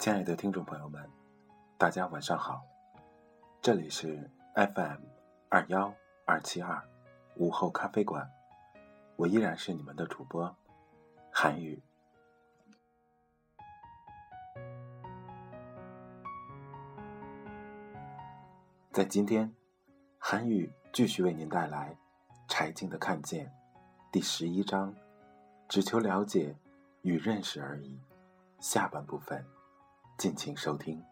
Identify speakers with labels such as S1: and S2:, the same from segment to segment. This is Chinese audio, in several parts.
S1: 亲爱的听众朋友们，大家晚上好，这里是 FM 二幺二七二午后咖啡馆，我依然是你们的主播韩宇。在今天，韩宇继续为您带来《柴静的看见》第十一章，只求了解与认识而已，下半部分。敬请收听。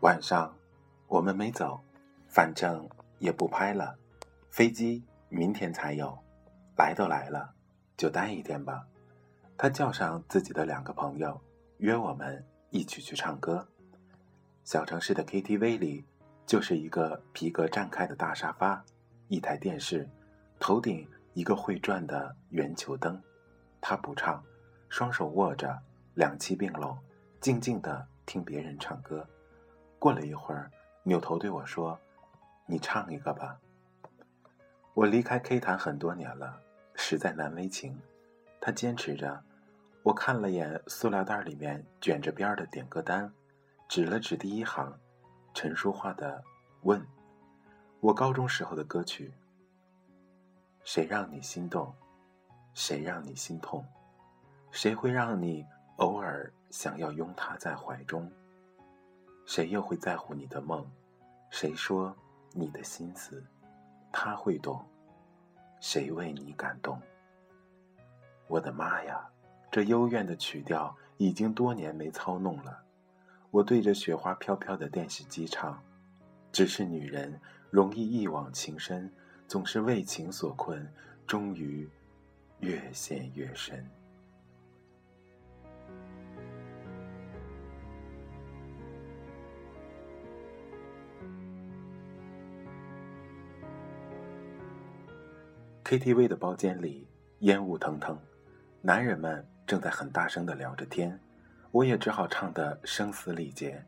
S1: 晚上，我们没走，反正也不拍了。飞机明天才有，来都来了，就待一天吧。他叫上自己的两个朋友，约我们。一起去唱歌。小城市的 KTV 里，就是一个皮革绽开的大沙发，一台电视，头顶一个会转的圆球灯。他不唱，双手握着，两膝并拢，静静的听别人唱歌。过了一会儿，扭头对我说：“你唱一个吧。”我离开 K 坛很多年了，实在难为情。他坚持着。我看了眼塑料袋里面卷着边的点歌单，指了指第一行，陈淑桦的“问”，我高中时候的歌曲。谁让你心动？谁让你心痛？谁会让你偶尔想要拥他在怀中？谁又会在乎你的梦？谁说你的心思他会懂？谁为你感动？我的妈呀！这幽怨的曲调已经多年没操弄了，我对着雪花飘飘的电视机唱，只是女人容易一往情深，总是为情所困，终于越陷越深。KTV 的包间里烟雾腾腾，男人们。正在很大声的聊着天，我也只好唱得声嘶力竭。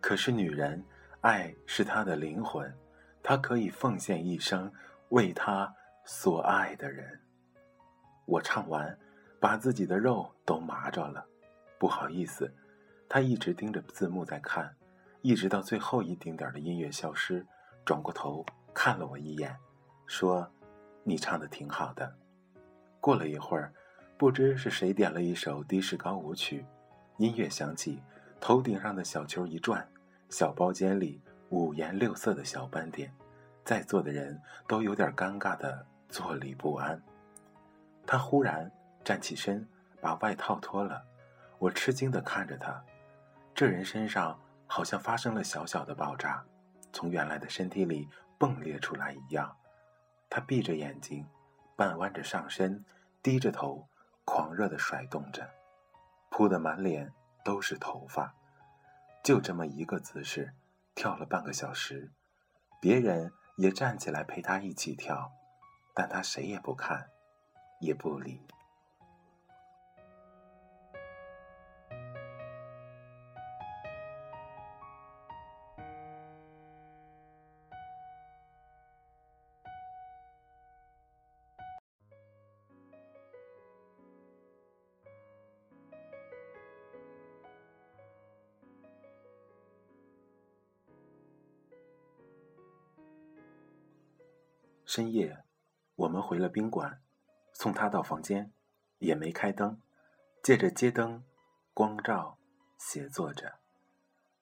S1: 可是女人，爱是她的灵魂，她可以奉献一生为她所爱的人。我唱完，把自己的肉都麻着了，不好意思。他一直盯着字幕在看，一直到最后一丁点的音乐消失，转过头看了我一眼，说：“你唱的挺好的。”过了一会儿。不知是谁点了一首的士高舞曲，音乐响起，头顶上的小球一转，小包间里五颜六色的小斑点，在座的人都有点尴尬的坐立不安。他忽然站起身，把外套脱了，我吃惊的看着他，这人身上好像发生了小小的爆炸，从原来的身体里迸裂出来一样。他闭着眼睛，半弯着上身，低着头。狂热的甩动着，扑得满脸都是头发，就这么一个姿势，跳了半个小时。别人也站起来陪他一起跳，但他谁也不看，也不理。深夜，我们回了宾馆，送他到房间，也没开灯，借着街灯光照，写作着。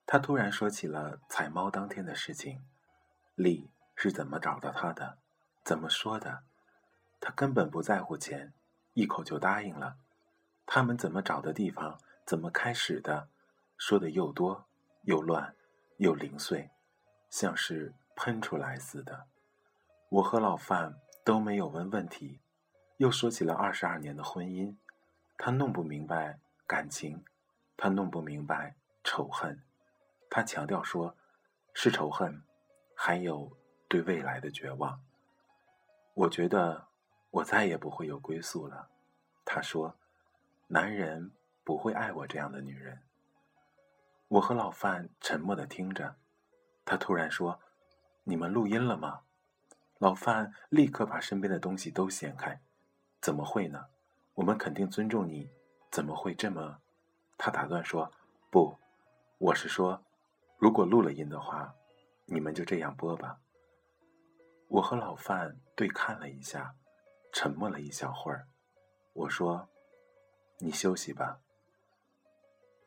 S1: 他突然说起了采猫当天的事情，丽是怎么找到他的，怎么说的？他根本不在乎钱，一口就答应了。他们怎么找的地方，怎么开始的，说的又多又乱又零碎，像是喷出来似的。我和老范都没有问问题，又说起了二十二年的婚姻。他弄不明白感情，他弄不明白仇恨。他强调说：“是仇恨，还有对未来的绝望。”我觉得我再也不会有归宿了。他说：“男人不会爱我这样的女人。”我和老范沉默的听着。他突然说：“你们录音了吗？”老范立刻把身边的东西都掀开：“怎么会呢？我们肯定尊重你，怎么会这么？”他打断说：“不，我是说。”如果录了音的话，你们就这样播吧。我和老范对看了一下，沉默了一小会儿。我说：“你休息吧。”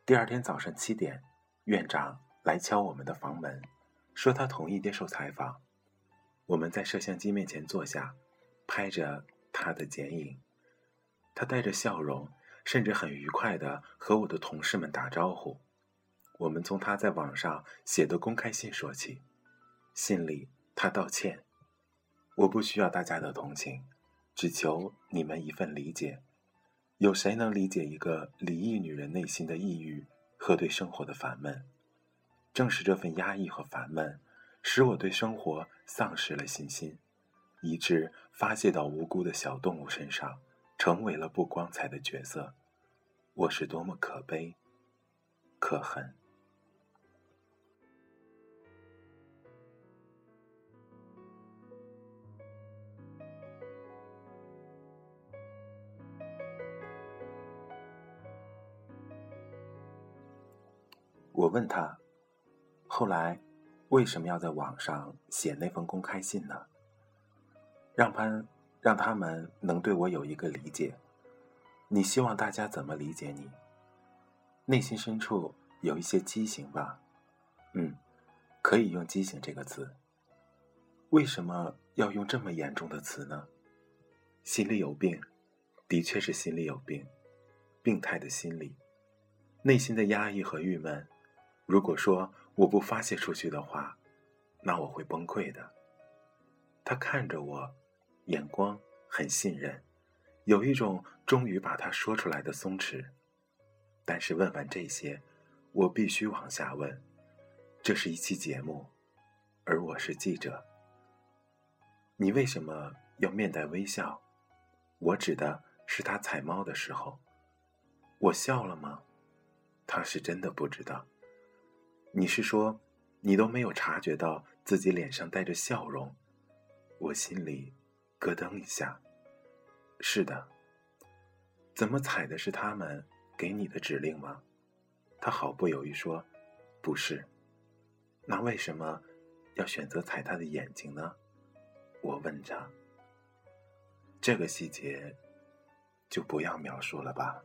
S1: 第二天早上七点，院长来敲我们的房门，说他同意接受采访。我们在摄像机面前坐下，拍着他的剪影。他带着笑容，甚至很愉快的和我的同事们打招呼。我们从他在网上写的公开信说起，信里他道歉：“我不需要大家的同情，只求你们一份理解。有谁能理解一个离异女人内心的抑郁和对生活的烦闷？正是这份压抑和烦闷，使我对生活丧失了信心，以致发泄到无辜的小动物身上，成为了不光彩的角色。我是多么可悲，可恨！”我问他，后来为什么要在网上写那封公开信呢？让潘让他们能对我有一个理解。你希望大家怎么理解你？内心深处有一些畸形吧？嗯，可以用“畸形”这个词。为什么要用这么严重的词呢？心里有病，的确是心里有病，病态的心理，内心的压抑和郁闷。如果说我不发泄出去的话，那我会崩溃的。他看着我，眼光很信任，有一种终于把他说出来的松弛。但是问完这些，我必须往下问。这是一期节目，而我是记者。你为什么要面带微笑？我指的是他采猫的时候，我笑了吗？他是真的不知道。你是说，你都没有察觉到自己脸上带着笑容？我心里咯噔一下。是的。怎么踩的是他们给你的指令吗？他毫不犹豫说：“不是。”那为什么要选择踩他的眼睛呢？我问着。这个细节就不要描述了吧。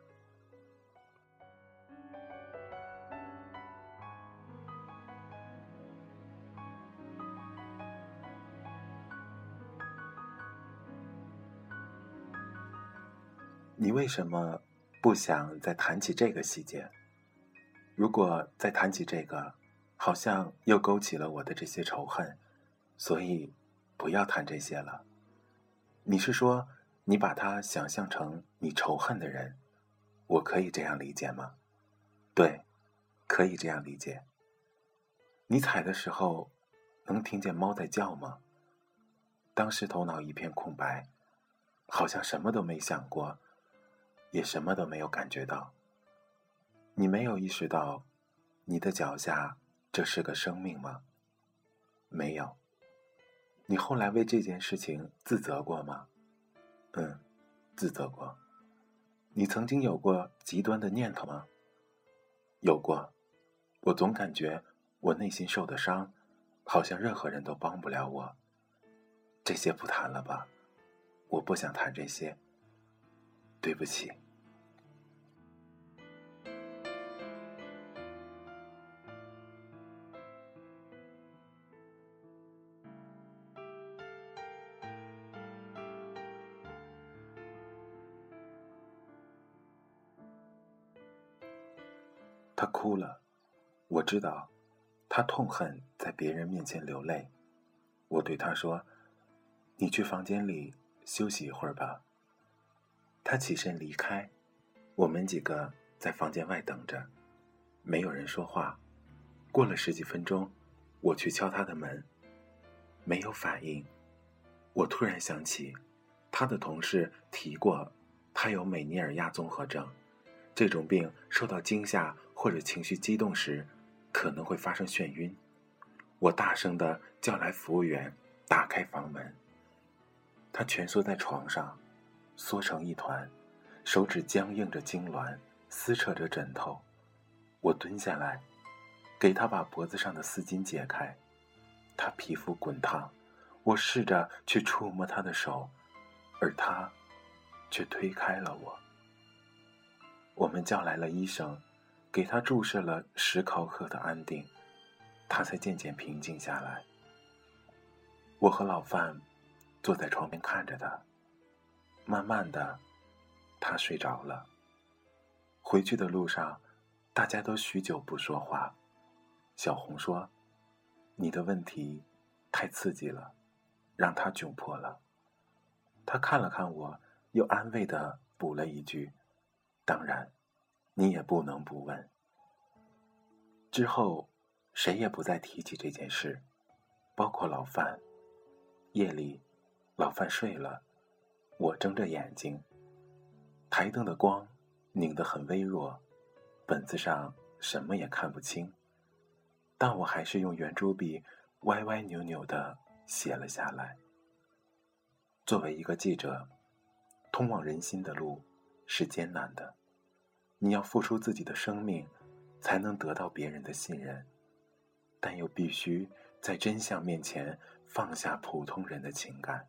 S1: 你为什么不想再谈起这个细节？如果再谈起这个，好像又勾起了我的这些仇恨，所以不要谈这些了。你是说你把他想象成你仇恨的人？我可以这样理解吗？对，可以这样理解。你踩的时候能听见猫在叫吗？当时头脑一片空白，好像什么都没想过。也什么都没有感觉到。你没有意识到，你的脚下这是个生命吗？没有。你后来为这件事情自责过吗？嗯，自责过。你曾经有过极端的念头吗？有过。我总感觉我内心受的伤，好像任何人都帮不了我。这些不谈了吧，我不想谈这些。对不起。他哭了，我知道，他痛恨在别人面前流泪。我对他说：“你去房间里休息一会儿吧。”他起身离开，我们几个在房间外等着，没有人说话。过了十几分钟，我去敲他的门，没有反应。我突然想起，他的同事提过，他有美尼尔亚综合症，这种病受到惊吓。或者情绪激动时，可能会发生眩晕。我大声的叫来服务员，打开房门。他蜷缩在床上，缩成一团，手指僵硬着痉挛，撕扯着枕头。我蹲下来，给他把脖子上的丝巾解开。他皮肤滚烫，我试着去触摸他的手，而他却推开了我。我们叫来了医生。给他注射了十毫克的安定，他才渐渐平静下来。我和老范坐在床边看着他，慢慢的，他睡着了。回去的路上，大家都许久不说话。小红说：“你的问题太刺激了，让他窘迫了。”他看了看我，又安慰的补了一句：“当然。”你也不能不问。之后，谁也不再提起这件事，包括老范。夜里，老范睡了，我睁着眼睛。台灯的光拧得很微弱，本子上什么也看不清，但我还是用圆珠笔歪歪扭扭的写了下来。作为一个记者，通往人心的路是艰难的。你要付出自己的生命，才能得到别人的信任，但又必须在真相面前放下普通人的情感。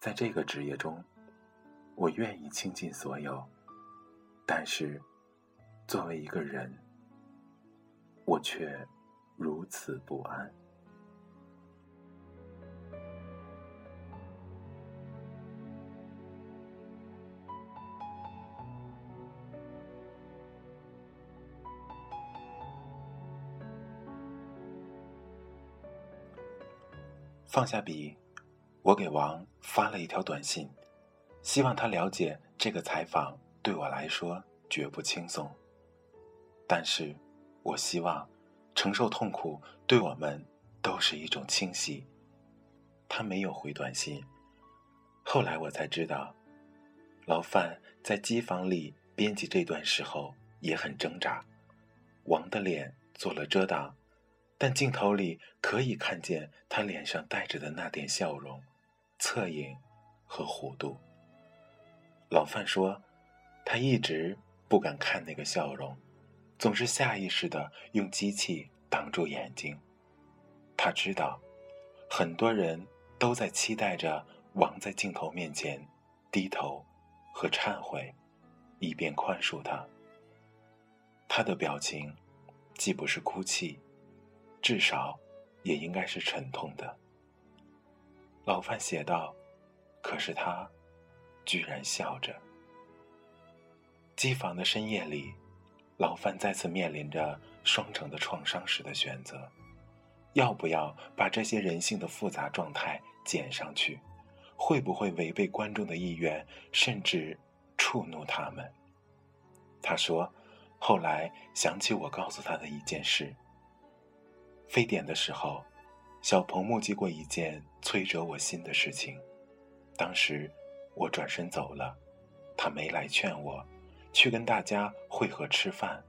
S1: 在这个职业中，我愿意倾尽所有，但是，作为一个人，我却如此不安。放下笔，我给王发了一条短信，希望他了解这个采访对我来说绝不轻松。但是，我希望承受痛苦对我们都是一种清晰。他没有回短信。后来我才知道，老范在机房里编辑这段时候也很挣扎。王的脸做了遮挡。但镜头里可以看见他脸上带着的那点笑容、侧影和弧度。老范说，他一直不敢看那个笑容，总是下意识的用机器挡住眼睛。他知道，很多人都在期待着王在镜头面前低头和忏悔，以便宽恕他。他的表情，既不是哭泣。至少，也应该是沉痛的。老范写道：“可是他，居然笑着。”机房的深夜里，老范再次面临着双重的创伤时的选择：要不要把这些人性的复杂状态剪上去？会不会违背观众的意愿，甚至触怒他们？他说：“后来想起我告诉他的一件事。”非典的时候，小鹏目击过一件摧折我心的事情。当时我转身走了，他没来劝我，去跟大家会合吃饭。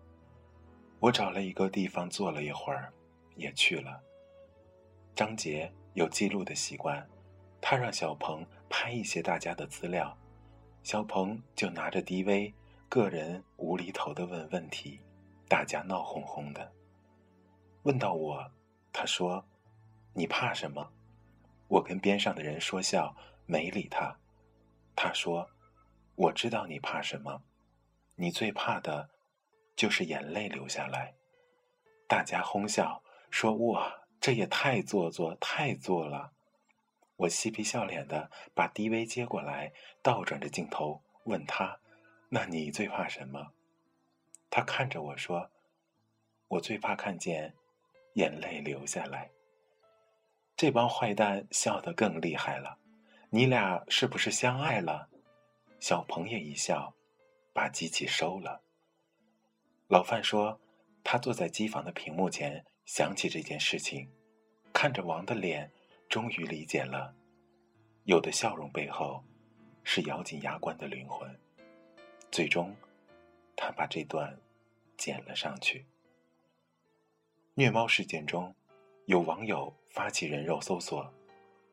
S1: 我找了一个地方坐了一会儿，也去了。张杰有记录的习惯，他让小鹏拍一些大家的资料，小鹏就拿着 DV，个人无厘头的问问题，大家闹哄哄的。问到我，他说：“你怕什么？”我跟边上的人说笑，没理他。他说：“我知道你怕什么，你最怕的，就是眼泪流下来。”大家哄笑说：“哇，这也太做作，太做了。”我嬉皮笑脸的把 DV 接过来，倒转着镜头问他：“那你最怕什么？”他看着我说：“我最怕看见眼泪流下来。”这帮坏蛋笑得更厉害了。你俩是不是相爱了？小鹏也一笑，把机器收了。老范说，他坐在机房的屏幕前，想起这件事情，看着王的脸，终于理解了，有的笑容背后，是咬紧牙关的灵魂。最终，他把这段剪了上去。虐猫事件中。有网友发起人肉搜索，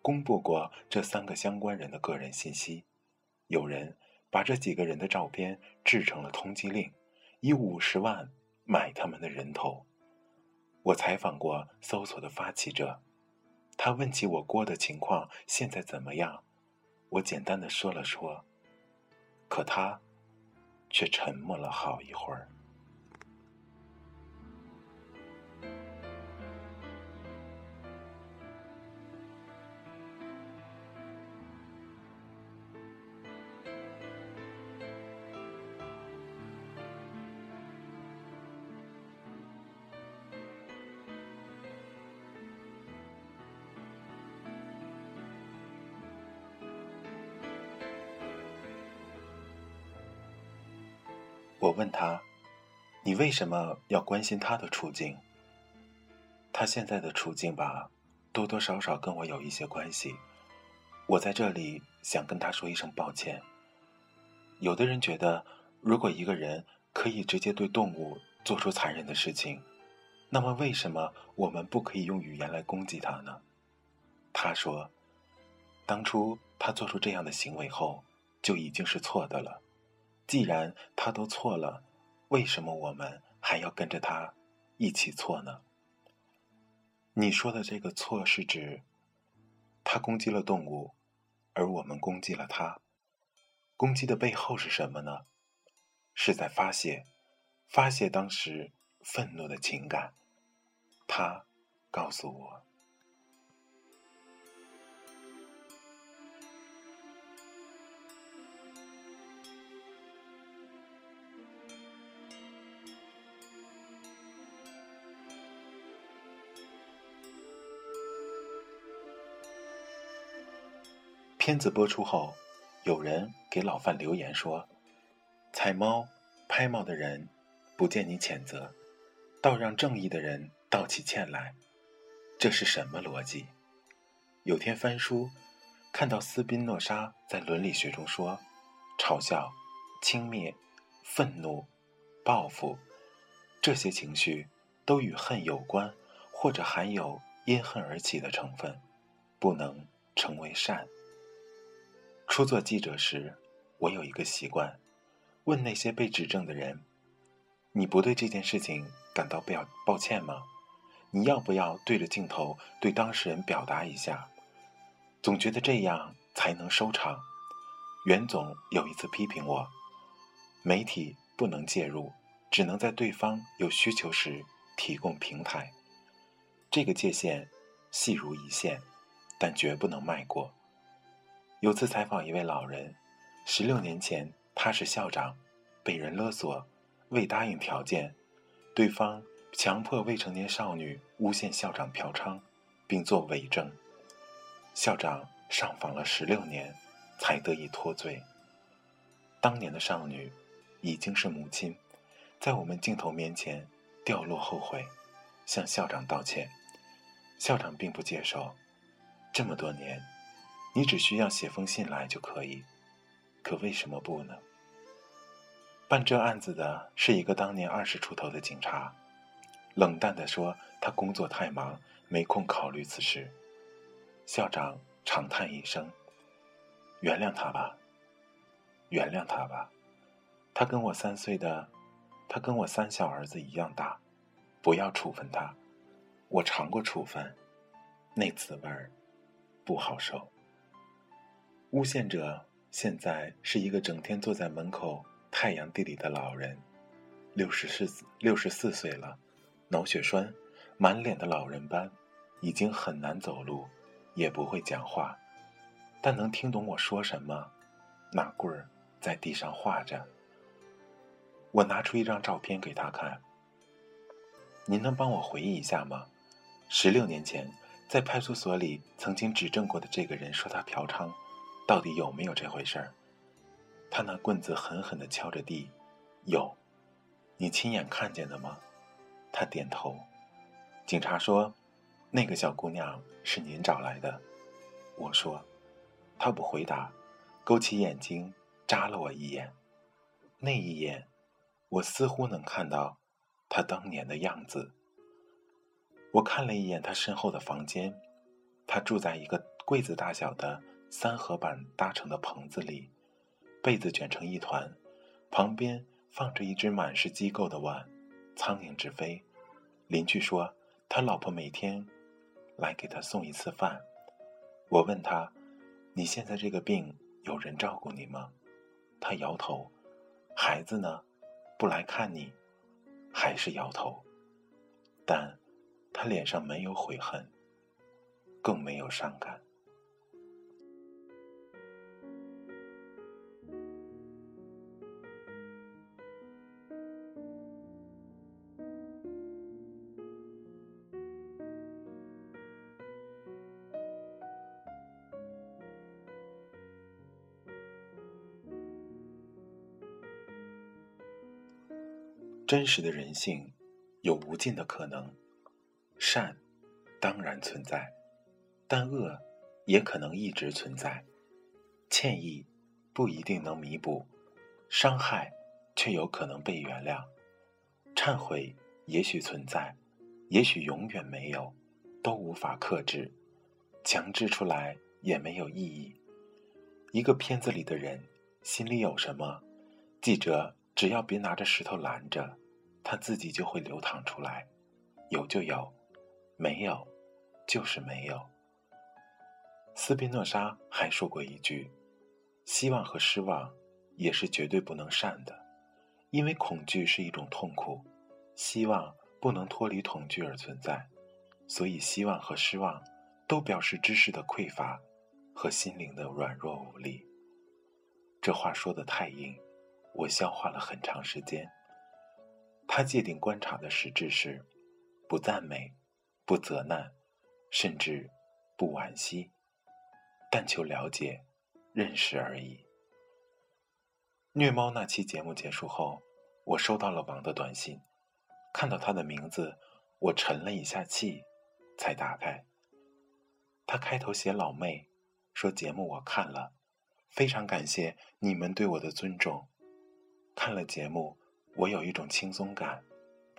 S1: 公布过这三个相关人的个人信息。有人把这几个人的照片制成了通缉令，以五十万买他们的人头。我采访过搜索的发起者，他问起我郭的情况现在怎么样，我简单的说了说，可他却沉默了好一会儿。我问他：“你为什么要关心他的处境？他现在的处境吧，多多少少跟我有一些关系。我在这里想跟他说一声抱歉。有的人觉得，如果一个人可以直接对动物做出残忍的事情，那么为什么我们不可以用语言来攻击他呢？”他说：“当初他做出这样的行为后，就已经是错的了。”既然他都错了，为什么我们还要跟着他一起错呢？你说的这个错是指他攻击了动物，而我们攻击了他。攻击的背后是什么呢？是在发泄，发泄当时愤怒的情感。他告诉我。片子播出后，有人给老范留言说：“踩猫、拍猫的人，不见你谴责，倒让正义的人道起歉来，这是什么逻辑？”有天翻书，看到斯宾诺莎在伦理学中说：“嘲笑、轻蔑、愤怒、报复，这些情绪都与恨有关，或者含有因恨而起的成分，不能成为善。”初做记者时，我有一个习惯，问那些被指证的人：“你不对这件事情感到表抱歉吗？你要不要对着镜头对当事人表达一下？”总觉得这样才能收场。袁总有一次批评我：“媒体不能介入，只能在对方有需求时提供平台。”这个界限细如一线，但绝不能迈过。有次采访一位老人，十六年前他是校长，被人勒索，未答应条件，对方强迫未成年少女诬陷校长嫖娼，并作伪证，校长上访了十六年，才得以脱罪。当年的少女已经是母亲，在我们镜头面前掉落后悔，向校长道歉，校长并不接受，这么多年。你只需要写封信来就可以，可为什么不呢？办这案子的是一个当年二十出头的警察，冷淡地说他工作太忙，没空考虑此事。校长长叹一声：“原谅他吧，原谅他吧，他跟我三岁的，他跟我三小儿子一样大，不要处分他。我尝过处分，那滋味儿。”不好受。诬陷者现在是一个整天坐在门口太阳地里的老人，六十四六十四岁了，脑血栓，满脸的老人斑，已经很难走路，也不会讲话，但能听懂我说什么。拿棍儿在地上画着。我拿出一张照片给他看。您能帮我回忆一下吗？十六年前，在派出所里曾经指证过的这个人说他嫖娼，到底有没有这回事儿？他拿棍子狠狠地敲着地，有。你亲眼看见的吗？他点头。警察说，那个小姑娘是您找来的。我说，他不回答，勾起眼睛扎了我一眼。那一眼，我似乎能看到。他当年的样子。我看了一眼他身后的房间，他住在一个柜子大小的三合板搭成的棚子里，被子卷成一团，旁边放着一只满是机构的碗，苍蝇直飞。邻居说他老婆每天来给他送一次饭。我问他：“你现在这个病有人照顾你吗？”他摇头。孩子呢？不来看你？还是摇头，但他脸上没有悔恨，更没有伤感。真实的人性有无尽的可能，善当然存在，但恶也可能一直存在。歉意不一定能弥补，伤害却有可能被原谅。忏悔也许存在，也许永远没有，都无法克制，强制出来也没有意义。一个片子里的人心里有什么，记者。只要别拿着石头拦着，它自己就会流淌出来。有就有，没有就是没有。斯宾诺莎还说过一句：“希望和失望也是绝对不能善的，因为恐惧是一种痛苦，希望不能脱离恐惧而存在，所以希望和失望都表示知识的匮乏和心灵的软弱无力。”这话说的太硬。我消化了很长时间。他界定观察的实质是：不赞美，不责难，甚至不惋惜，但求了解、认识而已。虐猫那期节目结束后，我收到了王的短信，看到他的名字，我沉了一下气，才打开。他开头写老妹，说节目我看了，非常感谢你们对我的尊重。看了节目，我有一种轻松感，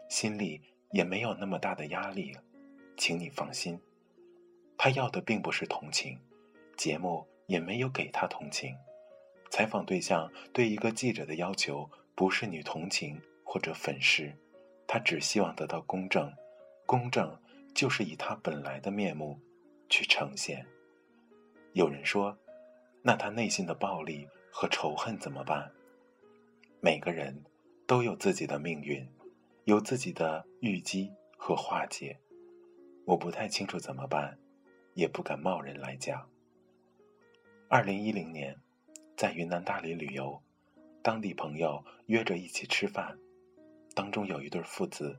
S1: 心里也没有那么大的压力，请你放心。他要的并不是同情，节目也没有给他同情。采访对象对一个记者的要求不是你同情或者粉饰，他只希望得到公正，公正就是以他本来的面目去呈现。有人说，那他内心的暴力和仇恨怎么办？每个人都有自己的命运，有自己的预积和化解。我不太清楚怎么办，也不敢贸然来讲。二零一零年，在云南大理旅游，当地朋友约着一起吃饭，当中有一对父子，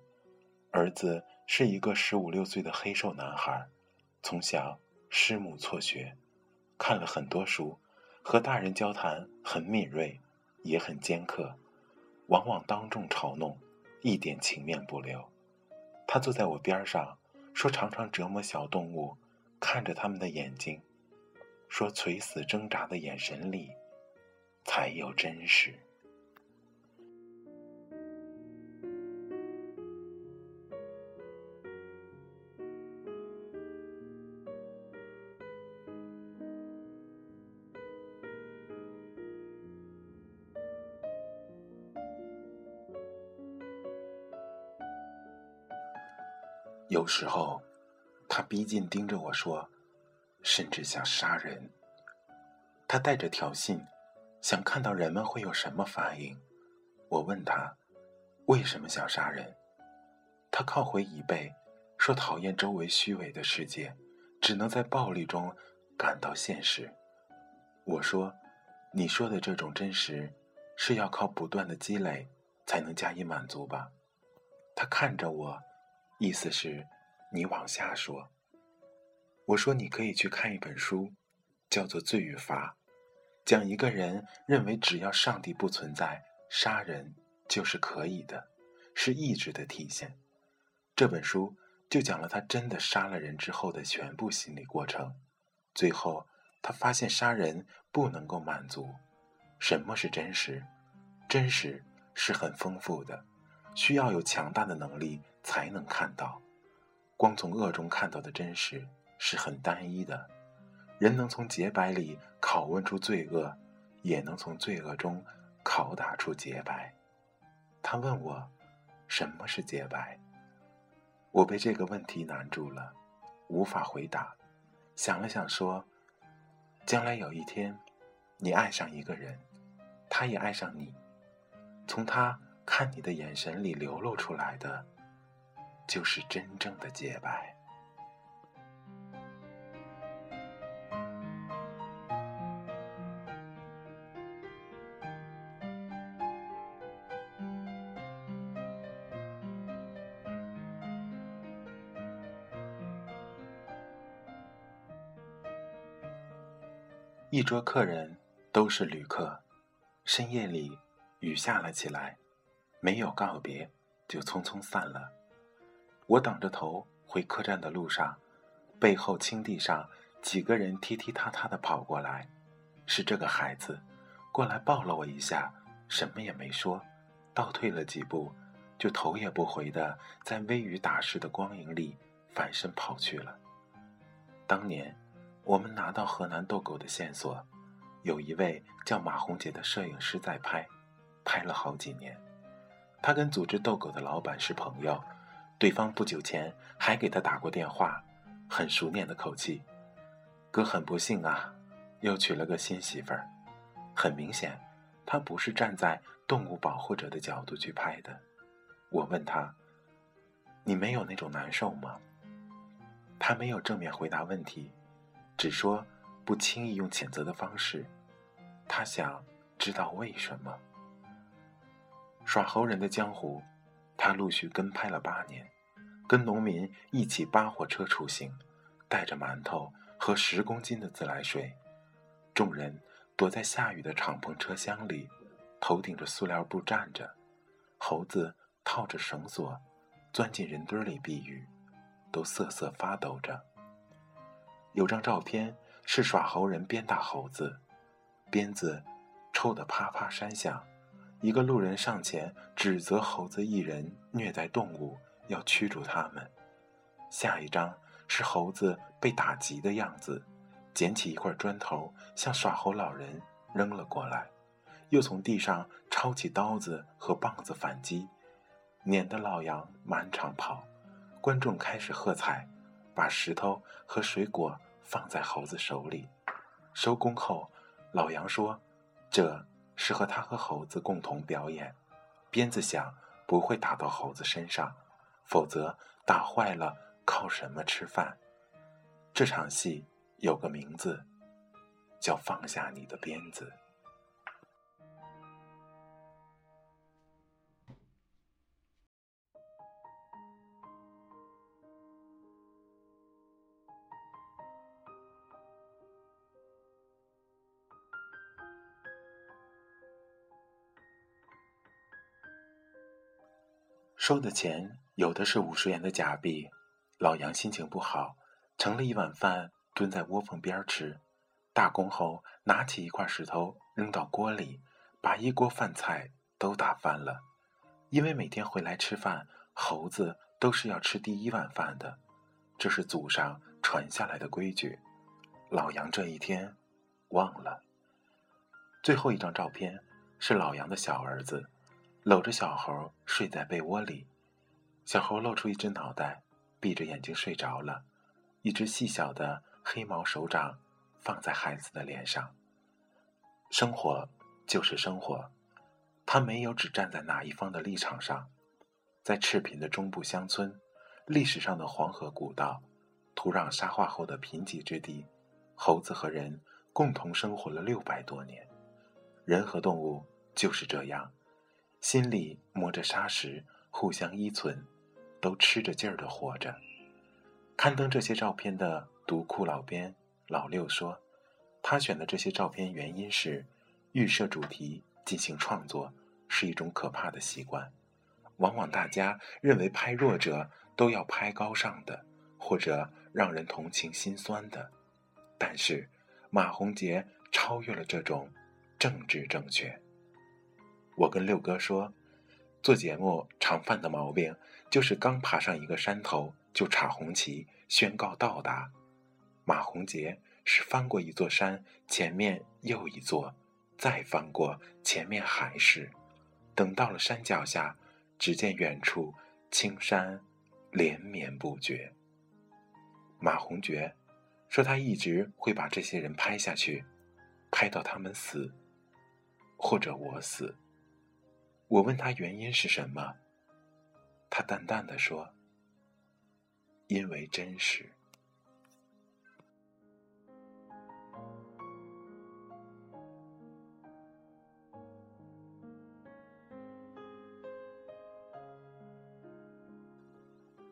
S1: 儿子是一个十五六岁的黑瘦男孩，从小师母辍学，看了很多书，和大人交谈很敏锐。也很尖刻，往往当众嘲弄，一点情面不留。他坐在我边上，说：“常常折磨小动物，看着他们的眼睛，说垂死挣扎的眼神里，才有真实。”有时候，他逼近盯着我说：“甚至想杀人。他带着挑衅，想看到人们会有什么反应。我问他，为什么想杀人？他靠回椅背，说讨厌周围虚伪的世界，只能在暴力中感到现实。我说，你说的这种真实，是要靠不断的积累才能加以满足吧？他看着我，意思是，你往下说。我说你可以去看一本书，叫做《罪与罚》，讲一个人认为只要上帝不存在，杀人就是可以的，是意志的体现。这本书就讲了他真的杀了人之后的全部心理过程。最后，他发现杀人不能够满足。什么是真实？真实是很丰富的，需要有强大的能力才能看到。光从恶中看到的真实。是很单一的，人能从洁白里拷问出罪恶，也能从罪恶中拷打出洁白。他问我，什么是洁白？我被这个问题难住了，无法回答。想了想说：“将来有一天，你爱上一个人，他也爱上你，从他看你的眼神里流露出来的，就是真正的洁白。”一桌客人都是旅客，深夜里雨下了起来，没有告别就匆匆散了。我挡着头回客栈的路上，背后青地上几个人踢踢踏踏的跑过来，是这个孩子，过来抱了我一下，什么也没说，倒退了几步，就头也不回的在微雨打湿的光影里反身跑去了。当年。我们拿到河南斗狗的线索，有一位叫马红杰的摄影师在拍，拍了好几年。他跟组织斗狗的老板是朋友，对方不久前还给他打过电话，很熟练的口气：“哥很不幸啊，又娶了个新媳妇儿。”很明显，他不是站在动物保护者的角度去拍的。我问他：“你没有那种难受吗？”他没有正面回答问题。只说不轻易用谴责的方式，他想知道为什么。耍猴人的江湖，他陆续跟拍了八年，跟农民一起扒火车出行，带着馒头和十公斤的自来水，众人躲在下雨的敞篷车厢里，头顶着塑料布站着，猴子套着绳索，钻进人堆里避雨，都瑟瑟发抖着。有张照片是耍猴人鞭打猴子，鞭子抽得啪啪山响。一个路人上前指责猴子一人虐待动物，要驱逐他们。下一张是猴子被打急的样子，捡起一块砖头向耍猴老人扔了过来，又从地上抄起刀子和棒子反击，撵得老杨满场跑。观众开始喝彩，把石头和水果。放在猴子手里，收工后，老杨说：“这是和他和猴子共同表演。鞭子响不会打到猴子身上，否则打坏了靠什么吃饭？这场戏有个名字，叫放下你的鞭子。”收的钱有的是五十元的假币，老杨心情不好，盛了一碗饭蹲在窝缝边吃。大公后拿起一块石头扔到锅里，把一锅饭菜都打翻了。因为每天回来吃饭，猴子都是要吃第一碗饭的，这是祖上传下来的规矩。老杨这一天忘了。最后一张照片是老杨的小儿子。搂着小猴睡在被窝里，小猴露出一只脑袋，闭着眼睛睡着了。一只细小的黑毛手掌放在孩子的脸上。生活就是生活，他没有只站在哪一方的立场上。在赤贫的中部乡村，历史上的黄河古道，土壤沙化后的贫瘠之地，猴子和人共同生活了六百多年。人和动物就是这样，心里磨着砂石，互相依存，都吃着劲儿的活着。刊登这些照片的读库老编老六说，他选的这些照片原因是，预设主题进行创作是一种可怕的习惯。往往大家认为拍弱者都要拍高尚的，或者让人同情心酸的，但是马洪杰超越了这种政治正确。我跟六哥说，做节目常犯的毛病就是刚爬上一个山头就插红旗宣告到达。马洪杰是翻过一座山，前面又一座，再翻过，前面还是，等到了山脚下。只见远处青山连绵不绝。马红觉说：“他一直会把这些人拍下去，拍到他们死，或者我死。”我问他原因是什么，他淡淡的说：“因为真实。”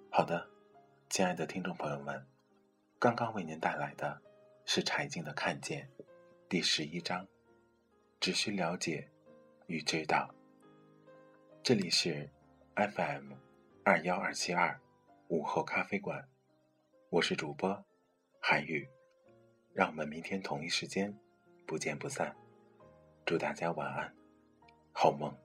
S1: 好的，亲爱的听众朋友们，刚刚为您带来的是柴静的《看见》第十一章，只需了解与知道。这里是 FM 二幺二七二午后咖啡馆，我是主播韩宇，让我们明天同一时间不见不散。祝大家晚安，好梦。